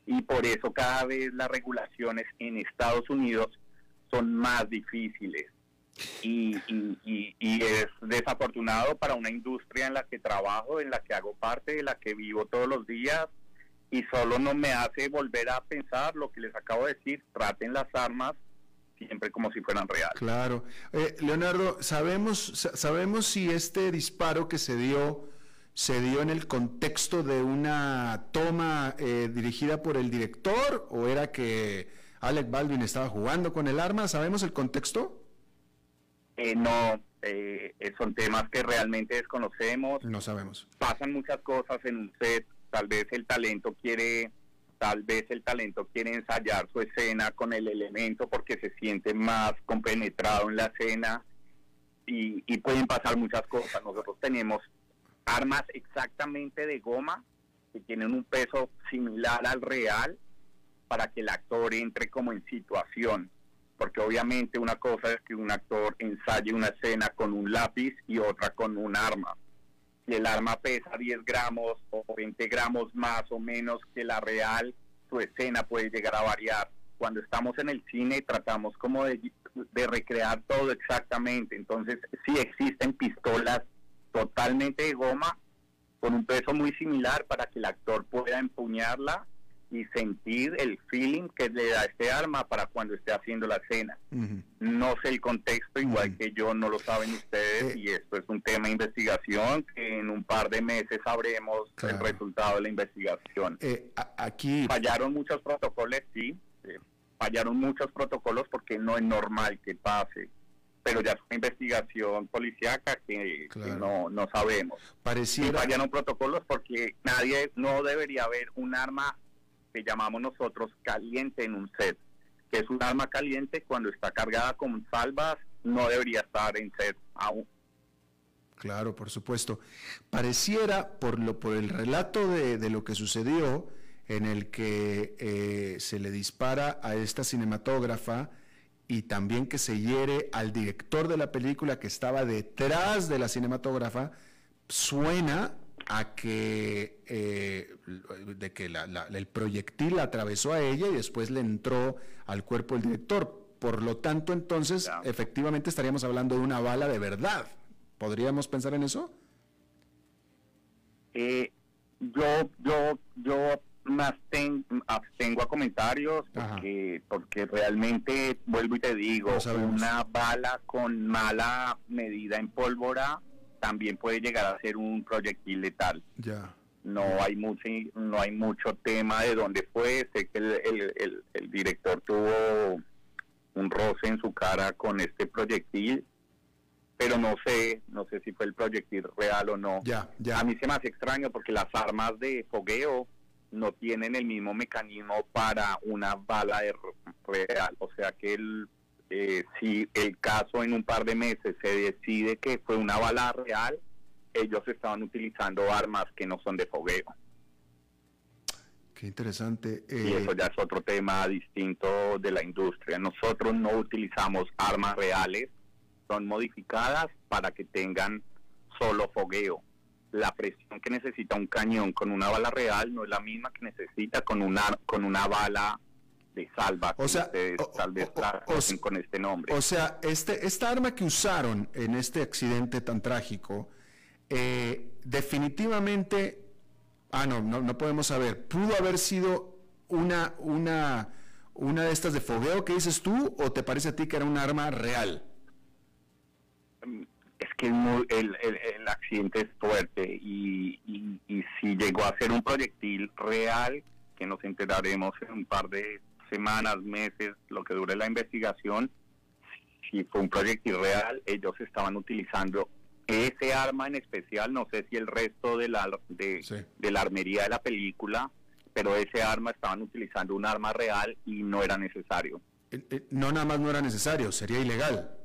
y por eso cada vez las regulaciones en Estados Unidos son más difíciles. Y, y- y- y es desafortunado para una industria en la que trabajo, en la que hago parte, de la que vivo todos los días y solo no me hace volver a pensar lo que les acabo de decir, traten las armas siempre como si fueran reales. Claro. Eh, Leonardo, ¿sabemos, sa- ¿sabemos si este disparo que se dio se dio en el contexto de una toma eh, dirigida por el director o era que Alec Baldwin estaba jugando con el arma? ¿Sabemos el contexto? Eh, no, eh, son temas que realmente desconocemos. No sabemos. pasan muchas cosas en un set, tal vez el talento quiere, tal vez el talento quiere ensayar su escena con el elemento porque se siente más compenetrado en la escena y, pueden pasar muchas cosas. Nosotros tenemos armas exactamente de goma que tienen un peso similar al real para que el actor entre como en situación. Porque obviamente una cosa es que un actor ensaye una escena con un lápiz y otra con un arma si el arma pesa 10 gramos o 20 gramos más o menos que la real, su escena puede llegar a variar. Cuando estamos en el cine tratamos como de, de recrear todo exactamente. Entonces, sí existen pistolas totalmente de goma con un peso muy similar para que el actor pueda empuñarla y sentir el feeling que le da este arma para cuando esté haciendo la escena. Ujú. No sé el contexto, igual que yo no lo saben ustedes, Eh. y esto es un tema de investigación que en un par de meses sabremos Claro. el resultado de la investigación. Eh, aquí, Fallaron muchos protocolos, sí, eh, fallaron muchos protocolos porque no es normal que pase, pero ya es una investigación policíaca que, no, no sabemos. Pareciera... fallaron protocolos porque nadie, no debería haber un arma llamamos nosotros caliente en un set, que es un arma caliente cuando está cargada con salvas, no debería estar en set aún. Claro, por supuesto. Pareciera, por, lo, por el relato de, de lo que sucedió, en el que eh, se le dispara a esta cinematógrafa y también que se hiere al director de la película que estaba detrás de la cinematógrafa, suena a que, eh, de que la- la- el proyectil atravesó a ella y después le entró al cuerpo del director. Por lo tanto, entonces, efectivamente estaríamos hablando de una bala de verdad. ¿Podríamos pensar en eso? Eh, yo, yo, yo me absten- abstengo a comentarios Ajá. porque, porque realmente, vuelvo y te digo, una bala con mala medida en pólvora también puede llegar a ser un proyectil letal. Ya. no hay mucho no hay mucho tema de dónde fue sé que el, el- el- el director tuvo un roce en su cara con este proyectil pero no sé no sé si fue el proyectil real o no Ya, ya. a mí se me hace extraño porque las armas de fogueo no tienen el mismo mecanismo para una bala de real o sea que el eh, si el caso en un par de meses se decide que fue una bala real ellos estaban utilizando armas que no son de fogueo. Qué interesante. Y Eh, eso ya es otro tema distinto de la industria. Nosotros no utilizamos armas reales, son modificadas para que tengan solo fogueo. La presión que necesita un cañón con una bala real no es la misma que necesita con una, con una bala de salva, O sea, ustedes o- tal vez o- la con este nombre. o sea, este, esta arma que usaron en este accidente tan trágico eh, definitivamente, ah, no, no, no podemos saber, pudo haber sido una, una, una de estas de fogueo que dices tú, o te parece a ti que era un arma real? Es que el, el, accidente es fuerte y, y, si llegó a ser un proyectil real, que nos enteraremos en un par de semanas, meses, lo que dure la investigación, si fue un proyectil real, ellos estaban utilizando ese arma en especial, no sé si el resto de la, de, de la armería de la película, pero ese arma estaban utilizando un arma real y no era necesario. Eh, eh, no nada más no era necesario, sería ilegal.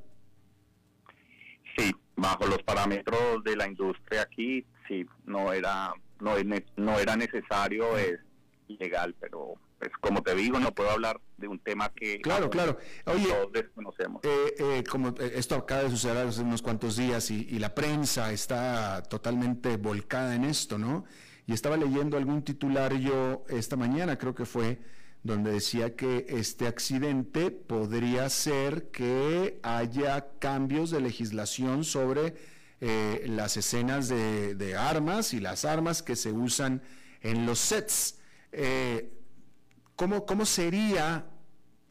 Sí, bajo los parámetros de la industria aquí, sí, no era, no, no era necesario, es ilegal, pero pues como te digo, no puedo hablar de un tema que claro, claro. Oye, todos desconocemos. Eh, eh, como eh, esto acaba de suceder hace unos cuantos días y, y, la prensa está totalmente volcada en esto, ¿no? Y estaba leyendo algún titular yo esta mañana, creo que fue, donde decía que este accidente podría ser que haya cambios de legislación sobre las escenas de, de, armas y las armas que se usan en los sets. Eh, ¿cómo, ¿Cómo sería,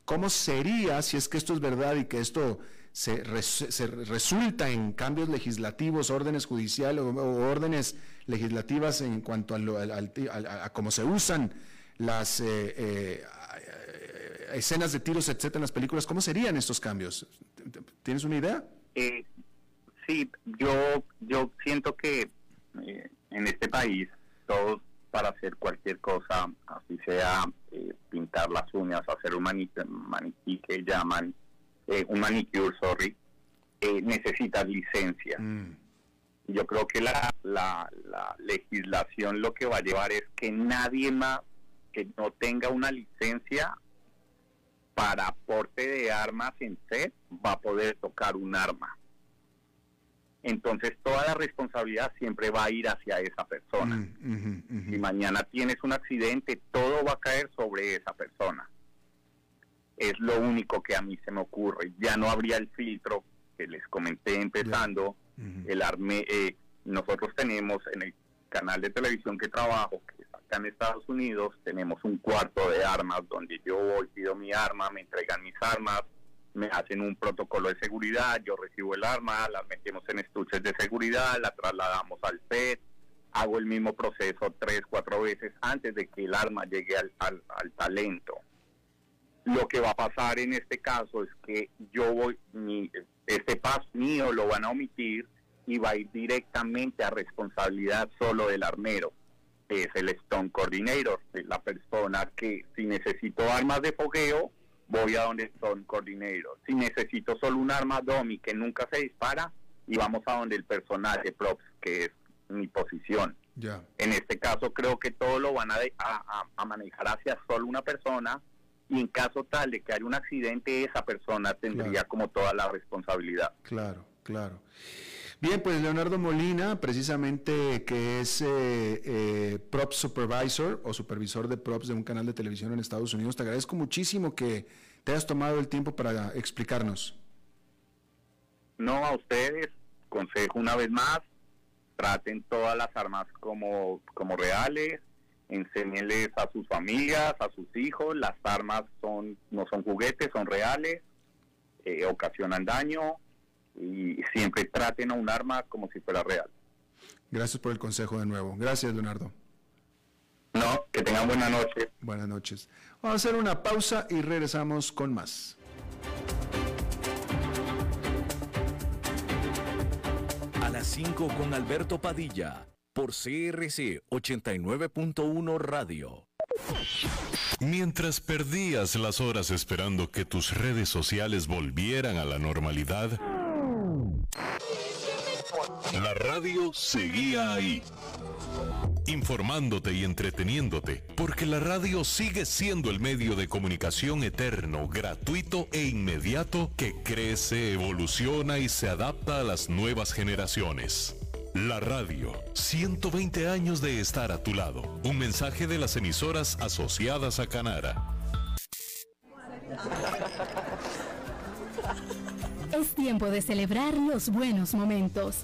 cómo sería, si es que esto es verdad y que esto se, resulta en cambios legislativos, órdenes judiciales o, órdenes legislativas en cuanto a, cómo se usan las eh, eh, escenas de tiros, etcétera, en las películas, ¿cómo serían estos cambios? ¿Tienes una idea? sí, yo, yo siento que en este país todos para hacer cualquier cosa, así sea eh, pintar las uñas, hacer un maniquí, que llaman, eh, un manicure, sorry, eh, necesitas licencia. Mm. Yo creo que la, la, legislación lo que va a llevar es que nadie más que no tenga una licencia para aporte de armas en set va a poder tocar un arma entonces toda la responsabilidad siempre va a ir hacia esa persona. Mm, si mañana tienes un accidente, todo va a caer sobre esa persona. Es lo único que a mí se me ocurre. Ya no habría el filtro que les comenté empezando. El arme, eh, nosotros tenemos en el canal de televisión que trabajo, que es acá en Estados Unidos, tenemos un cuarto de armas donde yo voy, pido mi arma, me entregan mis armas, me hacen un protocolo de seguridad, yo recibo el arma, la metemos en estuches de seguridad, la trasladamos al set, hago el mismo proceso tres, cuatro veces antes de que el arma llegue al, al, talento. Lo que va a pasar en este caso es que yo voy, mi, este paso mío lo van a omitir y va a ir directamente a responsabilidad solo del armero, que es el Stone Coordinator, la persona que si necesito armas de fogueo, voy a donde son coordinadores. Si necesito solo un arma DOMI que nunca se dispara, y vamos a donde el personal de props, que es mi posición. En este caso creo que todo lo van a, a, manejar hacia solo una persona y en caso tal de que haya un accidente, esa persona tendría como toda la responsabilidad. Claro, claro. Bien, pues Leonardo Molina, precisamente que es eh, eh, Prop Supervisor o supervisor de props de un canal de televisión en Estados Unidos, te agradezco muchísimo que te hayas tomado el tiempo para explicarnos. No, a ustedes, consejo una vez más, traten todas las armas como, como reales, enséñenles a sus familias, a sus hijos, las armas son no son juguetes, son reales, eh, ocasionan daño, y siempre traten a un arma como si fuera real. Gracias por el consejo de nuevo. Gracias, Leonardo. No, que tengan buena noche. Buenas noches. Vamos a hacer una pausa y regresamos con más. A las 5 con Alberto Padilla, por CRC 89.1 Radio. Mientras perdías las horas esperando que tus redes sociales volvieran a la normalidad, la radio seguía ahí. Informándote y entreteniéndote, porque la radio sigue siendo el medio de comunicación eterno, gratuito e inmediato que crece, evoluciona y se adapta a las nuevas generaciones. La radio, 120 años de estar a tu lado. Un mensaje de las emisoras asociadas a Canara. Es tiempo de celebrar los buenos momentos.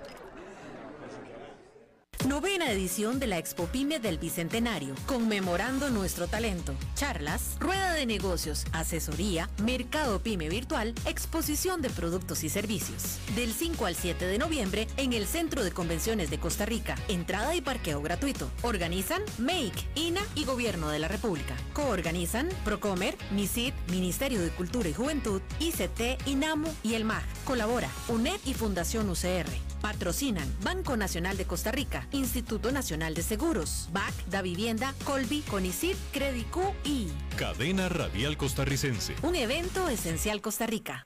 Novena edición de la Expo Pyme del Bicentenario, conmemorando nuestro talento. Charlas, rueda de negocios, asesoría, mercado Pyme virtual, exposición de productos y servicios. Del 5 al 7 de noviembre en el Centro de Convenciones de Costa Rica. Entrada y parqueo gratuito. Organizan Make, INA y Gobierno de la República. Coorganizan Procomer, MISID, Ministerio de Cultura y Juventud, ICT, INAMU y el MAG. Colabora UNED y Fundación UCR. Patrocinan Banco Nacional de Costa Rica, Instituto Nacional de Seguros, BAC, Da Vivienda, Colby, Conicid, Credicu y Cadena Radial Costarricense. Un evento esencial Costa Rica.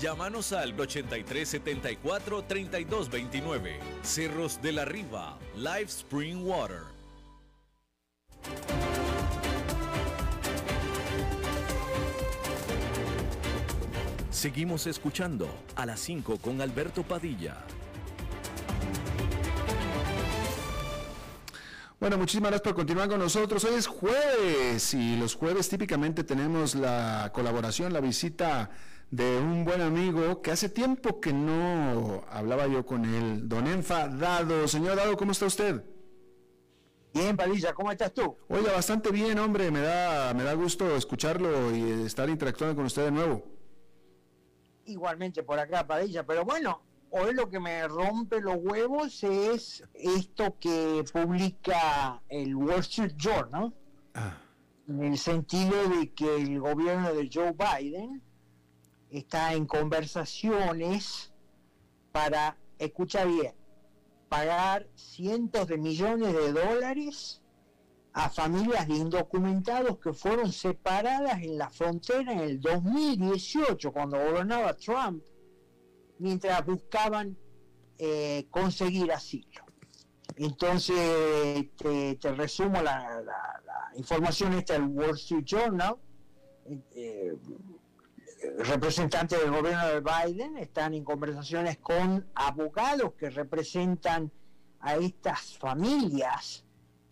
Llámanos al 8374 3229. Cerros de la Riva, Live Spring Water. Seguimos escuchando a las 5 con Alberto Padilla. Bueno, muchísimas gracias por continuar con nosotros. Hoy es jueves y los jueves típicamente tenemos la colaboración, la visita de un buen amigo que hace tiempo que no hablaba yo con él, don Enfa Dado. Señor Dado, ¿cómo está usted? Bien, Padilla, ¿cómo estás tú? Oiga, bastante bien, hombre, me da, me da gusto escucharlo y estar interactuando con usted de nuevo. Igualmente por acá, Padilla, pero bueno, hoy lo que me rompe los huevos es esto que publica el Wall Street Journal, ah. en el sentido de que el gobierno de Joe Biden está en conversaciones para, escucha bien, pagar cientos de millones de dólares a familias de indocumentados que fueron separadas en la frontera en el 2018, cuando gobernaba Trump, mientras buscaban eh, conseguir asilo. Entonces, te, resumo la, información esta del Wall Street Journal. Eh, representantes del gobierno de Biden están en conversaciones con abogados que representan a estas familias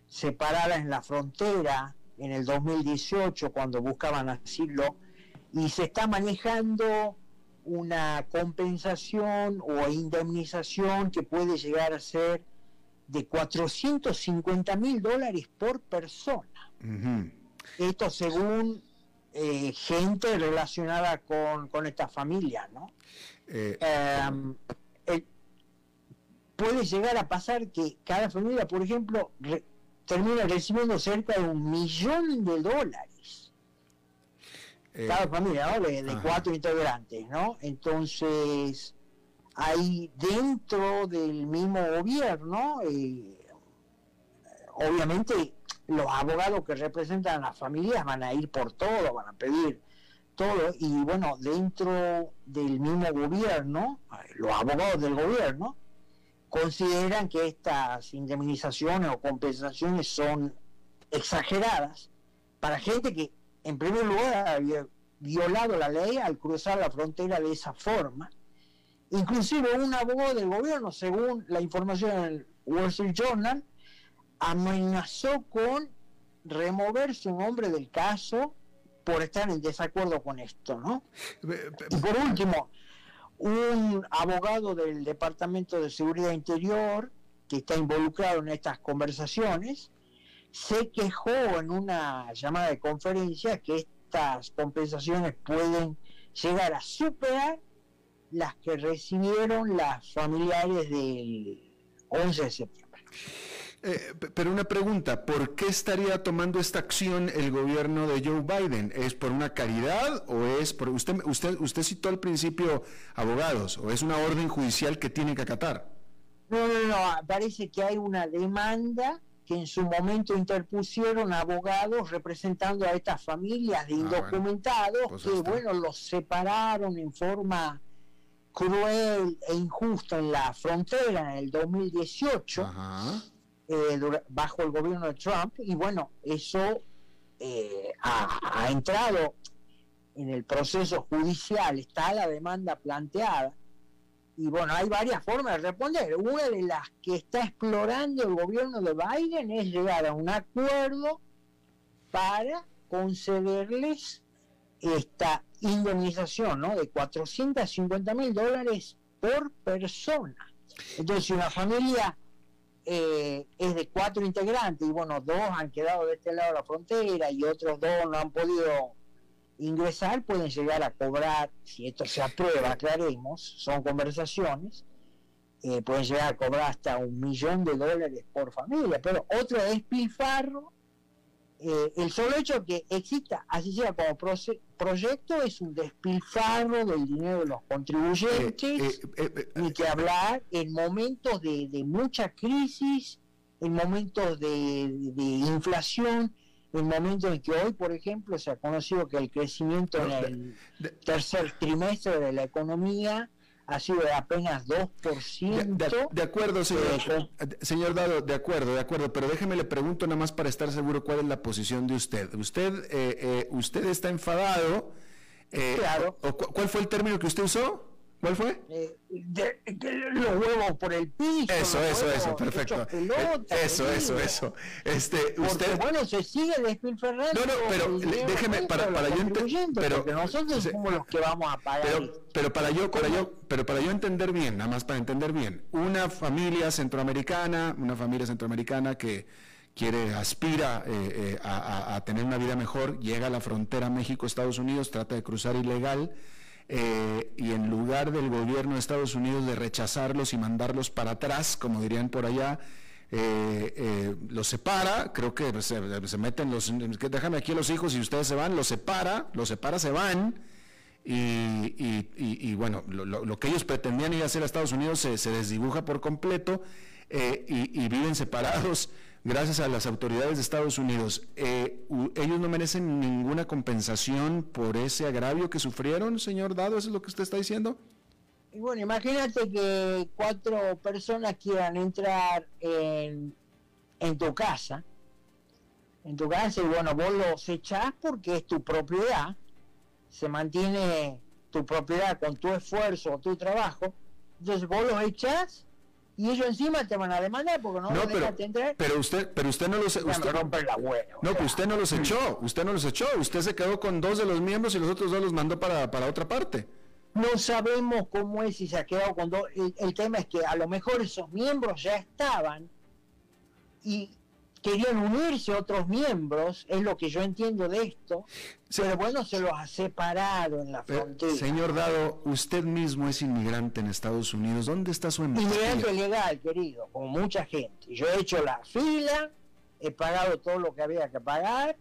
separadas en la frontera en el 2018 cuando buscaban asilo y se está manejando una compensación o indemnización que puede llegar a ser de 450 mil dólares por persona. Esto según eh, gente relacionada con, con esta familia, ¿no? Eh, em, puede llegar a pasar que cada familia, por ejemplo, termina recibiendo cerca de un millón de dólares. Eh, cada familia, ¿no? De, cuatro integrantes, ¿no? Entonces, hay dentro del mismo gobierno, obviamente los abogados que representan a las familias van a ir por todo, van a pedir todo, y bueno, dentro del mismo gobierno, los abogados del gobierno, consideran que estas indemnizaciones o compensaciones son exageradas para gente que en primer lugar había violado la ley al cruzar la frontera de esa forma. Inclusive un abogado del gobierno, según la información en el Wall Street Journal, amenazó con remover su nombre del caso por estar en desacuerdo con esto, ¿no? Y por último, un abogado del Departamento de Seguridad Interior que está involucrado en estas conversaciones se quejó en una llamada de conferencia que estas compensaciones pueden llegar a superar las que recibieron las familiares del 11 de septiembre. Eh, pero una pregunta, ¿por qué estaría tomando esta acción el gobierno de Joe Biden? ¿Es por una caridad o es por usted usted usted citó al principio abogados o es una orden judicial que tiene que acatar? No, no, no, parece que hay una demanda que en su momento interpusieron abogados representando a estas familias de ah, indocumentados pues que, bueno, los separaron en forma cruel e injusta en la frontera en el 2018. Ajá eh, bajo el gobierno de Trump y bueno, eso eh, ha, entrado en el proceso judicial, está la demanda planteada y bueno, hay varias formas de responder. Una de las que está explorando el gobierno de Biden es llegar a un acuerdo para concederles esta indemnización ¿no? de 450 mil dólares por persona. Entonces, si una familia eh, es de cuatro integrantes y bueno, dos han quedado de este lado de la frontera y otros dos no han podido ingresar, pueden llegar a cobrar, si esto se aprueba, aclaremos, son conversaciones, eh, pueden llegar a cobrar hasta un millón de dólares por familia, pero otro despilfarro eh, el solo hecho que exista, así sea como proyecto, es un despilfarro del dinero de los contribuyentes, eh, eh, que hablar en momentos de, mucha crisis, en momentos de, de, inflación, en momentos en que hoy, por ejemplo, se ha conocido que el crecimiento en el tercer trimestre de la economía ha sido de apenas 2%. De, de, acuerdo, señor, señor Dado, de acuerdo, de acuerdo, pero déjeme le pregunto nada más para estar seguro cuál es la posición de usted. Usted, eh, eh, usted está enfadado. Eh, claro. ¿Cuál fue el término que usted usó? ¿Cuál fue? Eh, los huevos por el piso. Eso, eso, eso, perfecto. eso, eso, eso. Este, usted. bueno, se sigue despilfarrando. No, no, pero déjeme, para, para yo entender. Pero nosotros somos los que vamos a pagar. Pero, pero para yo, para yo, pero para yo entender bien, nada más para entender bien, una familia centroamericana, una familia centroamericana que quiere, aspira eh, eh, a, a tener una vida mejor, llega a la frontera México-Estados Unidos, trata de cruzar ilegal eh, y en lugar del gobierno de Estados Unidos de rechazarlos y mandarlos para atrás, como dirían por allá, eh, eh, los separa, creo que se, meten los, déjame aquí los hijos y ustedes se van, los separa, los separa, se van, y, bueno, lo, que ellos pretendían ir a hacer a Estados Unidos se, se desdibuja por completo y viven separados gracias a las autoridades de Estados Unidos, eh, ¿ellos no merecen ninguna compensación por ese agravio que sufrieron, señor Dado? ¿Eso es lo que usted está diciendo? Bueno, imagínate que cuatro personas quieran entrar en, tu casa, en tu casa, y bueno, vos los echás porque es tu propiedad, se mantiene tu propiedad con tu esfuerzo tu trabajo, entonces vos los echás y ellos encima te van a demandar porque no, no pero, entrar. Pero usted, pero usted no los usted, la No, pues usted no los echó, usted no los echó, usted se quedó con dos de los miembros y los otros dos los mandó para, para otra parte. No sabemos cómo es si se ha quedado con dos. el tema es que a lo mejor esos miembros ya estaban y querían unirse otros miembros, es lo que yo entiendo de esto, pero bueno, se los ha separado en la frontera. Señor Dado, usted mismo es inmigrante en Estados Unidos, ¿dónde está su empatía? Inmigrante legal, querido, como mucha gente. Yo he hecho la fila, he pagado todo lo que había que pagar,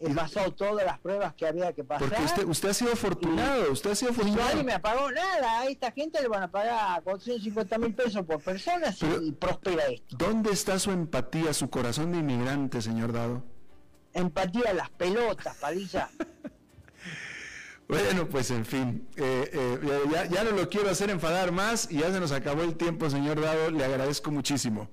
he pasado todas las pruebas que había que pasar. Porque usted, usted ha sido afortunado, usted ha sido afortunado. Nadie me pagó nada, a esta gente le van a pagar 450 mil pesos por persona y prospera esto. ¿Dónde está su empatía, su corazón de inmigrante, señor Dado? Empatía las pelotas, Padilla. Bueno, pues en fin, eh, eh, ya, ya no lo quiero hacer enfadar más y ya se nos acabó el tiempo, señor Dado, le agradezco muchísimo.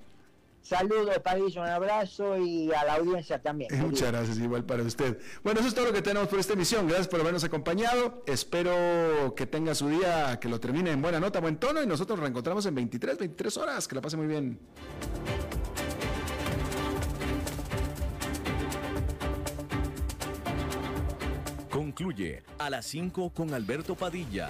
Saludos, Padilla, un abrazo y a la audiencia también. Muchas gracias, igual para usted. Bueno, eso es todo lo que tenemos por esta emisión. Gracias por habernos acompañado. Espero que tenga su día, que lo termine en buena nota, buen tono y nosotros nos reencontramos en 23, 23 horas. Que la pase muy bien. Concluye a las 5 con Alberto Padilla